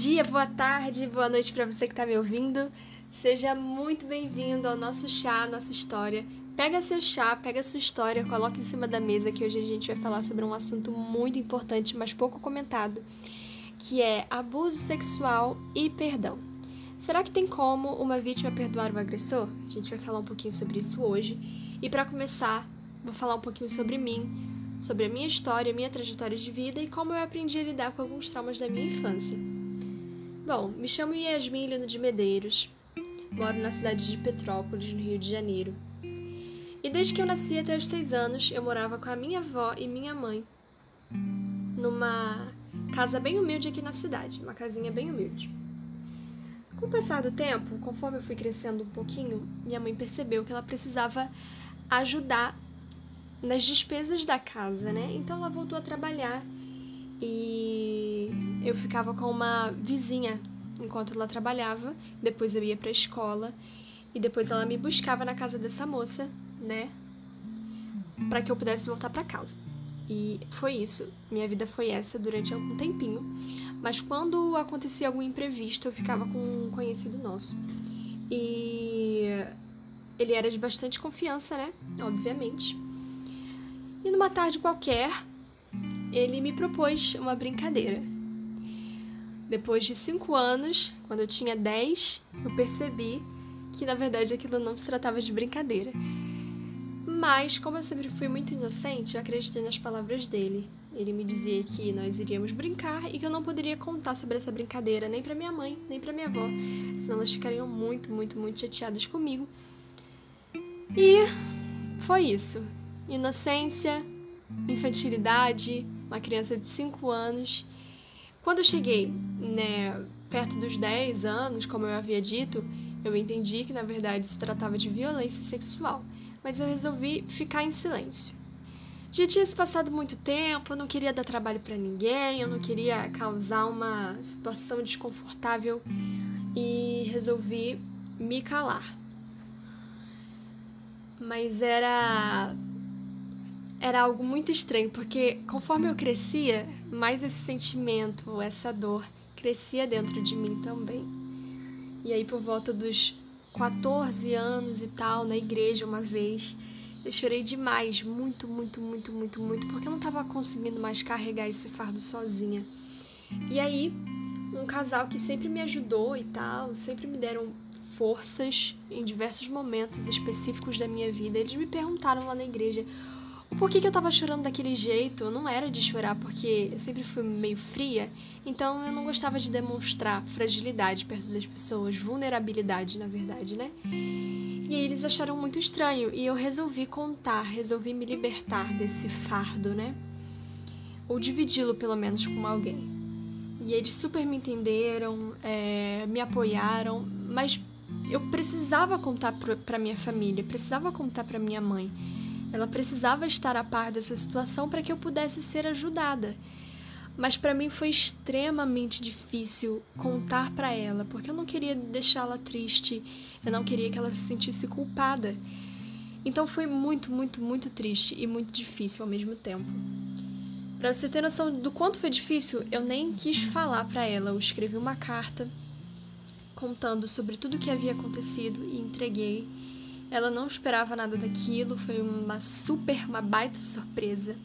dia, boa tarde, boa noite para você que está me ouvindo. Seja muito bem-vindo ao nosso chá, nossa história. Pega seu chá, pega sua história, coloca em cima da mesa que hoje a gente vai falar sobre um assunto muito importante, mas pouco comentado, que é abuso sexual e perdão. Será que tem como uma vítima perdoar o agressor? A gente vai falar um pouquinho sobre isso hoje. E para começar, vou falar um pouquinho sobre mim, sobre a minha história, minha trajetória de vida e como eu aprendi a lidar com alguns traumas da minha infância. Bom, me chamo Yasmin Lino de Medeiros, moro na cidade de Petrópolis, no Rio de Janeiro. E desde que eu nasci até os seis anos, eu morava com a minha avó e minha mãe numa casa bem humilde aqui na cidade, uma casinha bem humilde. Com o passar do tempo, conforme eu fui crescendo um pouquinho, minha mãe percebeu que ela precisava ajudar nas despesas da casa, né? Então ela voltou a trabalhar e eu ficava com uma vizinha enquanto ela trabalhava, depois eu ia para a escola e depois ela me buscava na casa dessa moça, né? Para que eu pudesse voltar para casa. E foi isso. Minha vida foi essa durante algum tempinho. Mas quando acontecia algum imprevisto, eu ficava com um conhecido nosso. E ele era de bastante confiança, né? Obviamente. E numa tarde qualquer, ele me propôs uma brincadeira. Depois de cinco anos, quando eu tinha dez, eu percebi que na verdade aquilo não se tratava de brincadeira. Mas, como eu sempre fui muito inocente, eu acreditei nas palavras dele. Ele me dizia que nós iríamos brincar e que eu não poderia contar sobre essa brincadeira nem para minha mãe, nem para minha avó, senão elas ficariam muito, muito, muito chateadas comigo. E foi isso inocência, infantilidade, uma criança de 5 anos. Quando eu cheguei, né, perto dos 10 anos, como eu havia dito, eu entendi que na verdade se tratava de violência sexual, mas eu resolvi ficar em silêncio. Já tinha se passado muito tempo, eu não queria dar trabalho para ninguém, eu não queria causar uma situação desconfortável e resolvi me calar. Mas era era algo muito estranho, porque conforme eu crescia, mais esse sentimento, essa dor, crescia dentro de mim também. E aí, por volta dos 14 anos e tal, na igreja uma vez, eu chorei demais, muito, muito, muito, muito, muito, porque eu não estava conseguindo mais carregar esse fardo sozinha. E aí, um casal que sempre me ajudou e tal, sempre me deram forças em diversos momentos específicos da minha vida, eles me perguntaram lá na igreja por que, que eu tava chorando daquele jeito? Não era de chorar porque eu sempre fui meio fria, então eu não gostava de demonstrar fragilidade perto das pessoas, vulnerabilidade, na verdade, né? E aí eles acharam muito estranho e eu resolvi contar, resolvi me libertar desse fardo, né? Ou dividi-lo pelo menos com alguém. E eles super me entenderam, é, me apoiaram, mas eu precisava contar para minha família, precisava contar para minha mãe. Ela precisava estar a par dessa situação para que eu pudesse ser ajudada. Mas para mim foi extremamente difícil contar para ela, porque eu não queria deixá-la triste, eu não queria que ela se sentisse culpada. Então foi muito, muito, muito triste e muito difícil ao mesmo tempo. Para você ter noção do quanto foi difícil, eu nem quis falar para ela. Eu escrevi uma carta contando sobre tudo o que havia acontecido e entreguei ela não esperava nada daquilo, foi uma super, uma baita surpresa.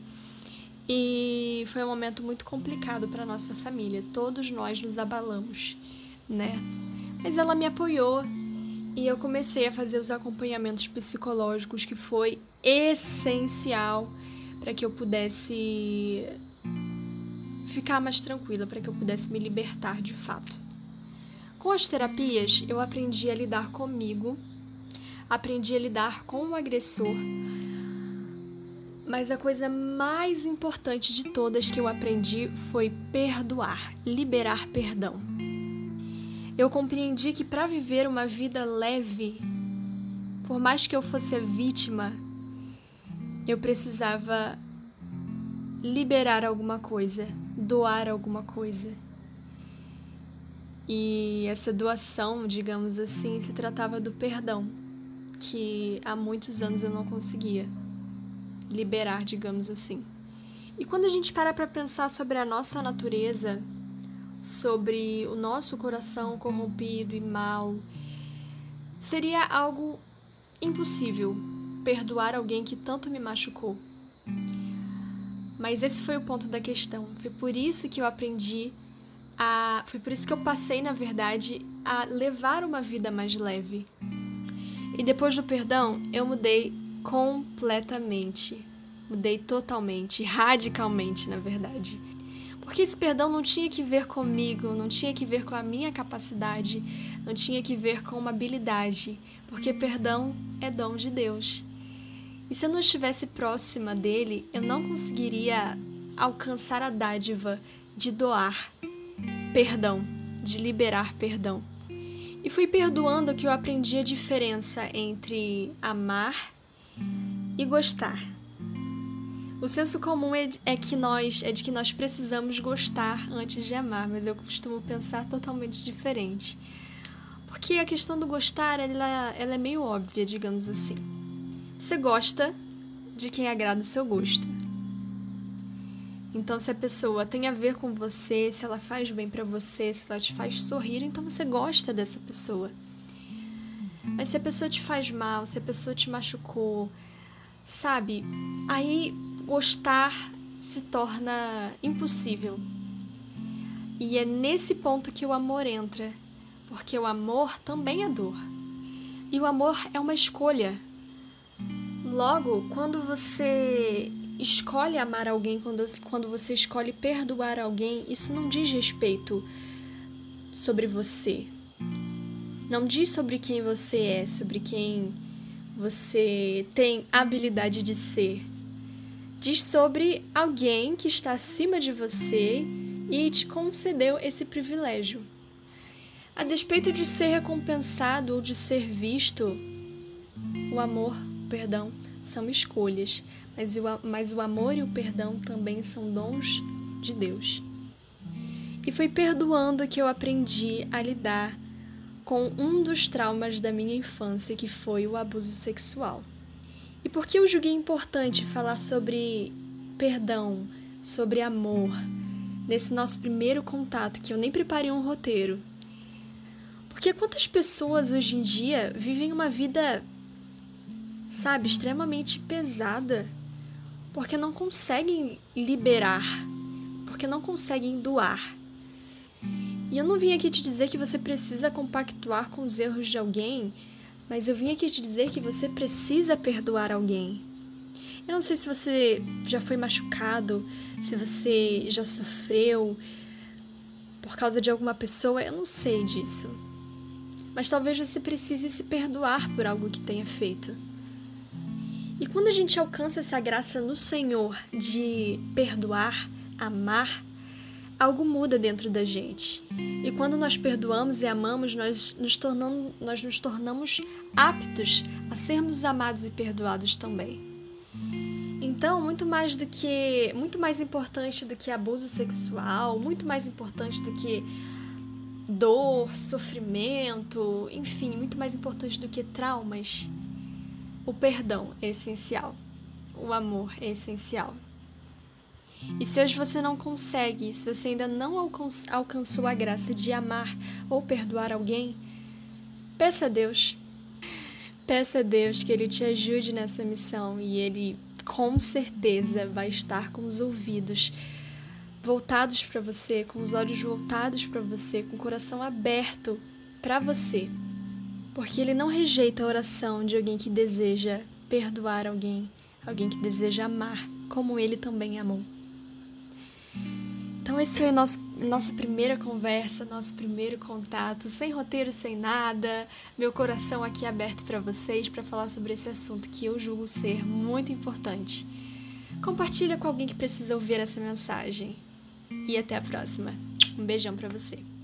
E foi um momento muito complicado para nossa família. Todos nós nos abalamos, né? Mas ela me apoiou e eu comecei a fazer os acompanhamentos psicológicos que foi essencial para que eu pudesse ficar mais tranquila, para que eu pudesse me libertar de fato. Com as terapias, eu aprendi a lidar comigo aprendi a lidar com o agressor. Mas a coisa mais importante de todas que eu aprendi foi perdoar, liberar perdão. Eu compreendi que para viver uma vida leve, por mais que eu fosse a vítima, eu precisava liberar alguma coisa, doar alguma coisa. E essa doação, digamos assim, se tratava do perdão que há muitos anos eu não conseguia liberar, digamos assim. E quando a gente para para pensar sobre a nossa natureza, sobre o nosso coração corrompido e mal, seria algo impossível perdoar alguém que tanto me machucou. Mas esse foi o ponto da questão. Foi por isso que eu aprendi a. Foi por isso que eu passei, na verdade, a levar uma vida mais leve. E depois do perdão, eu mudei completamente. Mudei totalmente, radicalmente, na verdade. Porque esse perdão não tinha que ver comigo, não tinha que ver com a minha capacidade, não tinha que ver com uma habilidade, porque perdão é dom de Deus. E se eu não estivesse próxima dele, eu não conseguiria alcançar a dádiva de doar perdão, de liberar perdão. E fui perdoando que eu aprendi a diferença entre amar e gostar. O senso comum é, é, que nós é de que nós precisamos gostar antes de amar, mas eu costumo pensar totalmente diferente. Porque a questão do gostar, ela, ela é meio óbvia, digamos assim. Você gosta de quem agrada o seu gosto. Então, se a pessoa tem a ver com você, se ela faz bem para você, se ela te faz sorrir, então você gosta dessa pessoa. Mas se a pessoa te faz mal, se a pessoa te machucou, sabe? Aí gostar se torna impossível. E é nesse ponto que o amor entra, porque o amor também é dor. E o amor é uma escolha. Logo, quando você escolhe amar alguém, quando, quando você escolhe perdoar alguém, isso não diz respeito sobre você. Não diz sobre quem você é, sobre quem você tem habilidade de ser. Diz sobre alguém que está acima de você e te concedeu esse privilégio. A despeito de ser recompensado ou de ser visto, o amor, o perdão, são escolhas mas o, mas o amor e o perdão também são dons de Deus. E foi perdoando que eu aprendi a lidar com um dos traumas da minha infância, que foi o abuso sexual. E por que eu julguei importante falar sobre perdão, sobre amor, nesse nosso primeiro contato, que eu nem preparei um roteiro? Porque quantas pessoas hoje em dia vivem uma vida, sabe, extremamente pesada porque não conseguem liberar, porque não conseguem doar. E eu não vim aqui te dizer que você precisa compactuar com os erros de alguém, mas eu vim aqui te dizer que você precisa perdoar alguém. Eu não sei se você já foi machucado, se você já sofreu por causa de alguma pessoa, eu não sei disso. Mas talvez você precise se perdoar por algo que tenha feito. E quando a gente alcança essa graça no Senhor de perdoar, amar, algo muda dentro da gente. E quando nós perdoamos e amamos, nós nos tornamos, nós nos tornamos aptos a sermos amados e perdoados também. Então, muito mais do que, muito mais importante do que abuso sexual, muito mais importante do que dor, sofrimento, enfim, muito mais importante do que traumas, o perdão é essencial. O amor é essencial. E se hoje você não consegue, se você ainda não alcançou a graça de amar ou perdoar alguém, peça a Deus. Peça a Deus que Ele te ajude nessa missão e Ele com certeza vai estar com os ouvidos voltados para você, com os olhos voltados para você, com o coração aberto para você porque ele não rejeita a oração de alguém que deseja perdoar alguém, alguém que deseja amar, como ele também amou. Então esse foi nosso nossa primeira conversa, nosso primeiro contato, sem roteiro, sem nada, meu coração aqui aberto para vocês para falar sobre esse assunto que eu julgo ser muito importante. Compartilha com alguém que precisa ouvir essa mensagem. E até a próxima. Um beijão para você.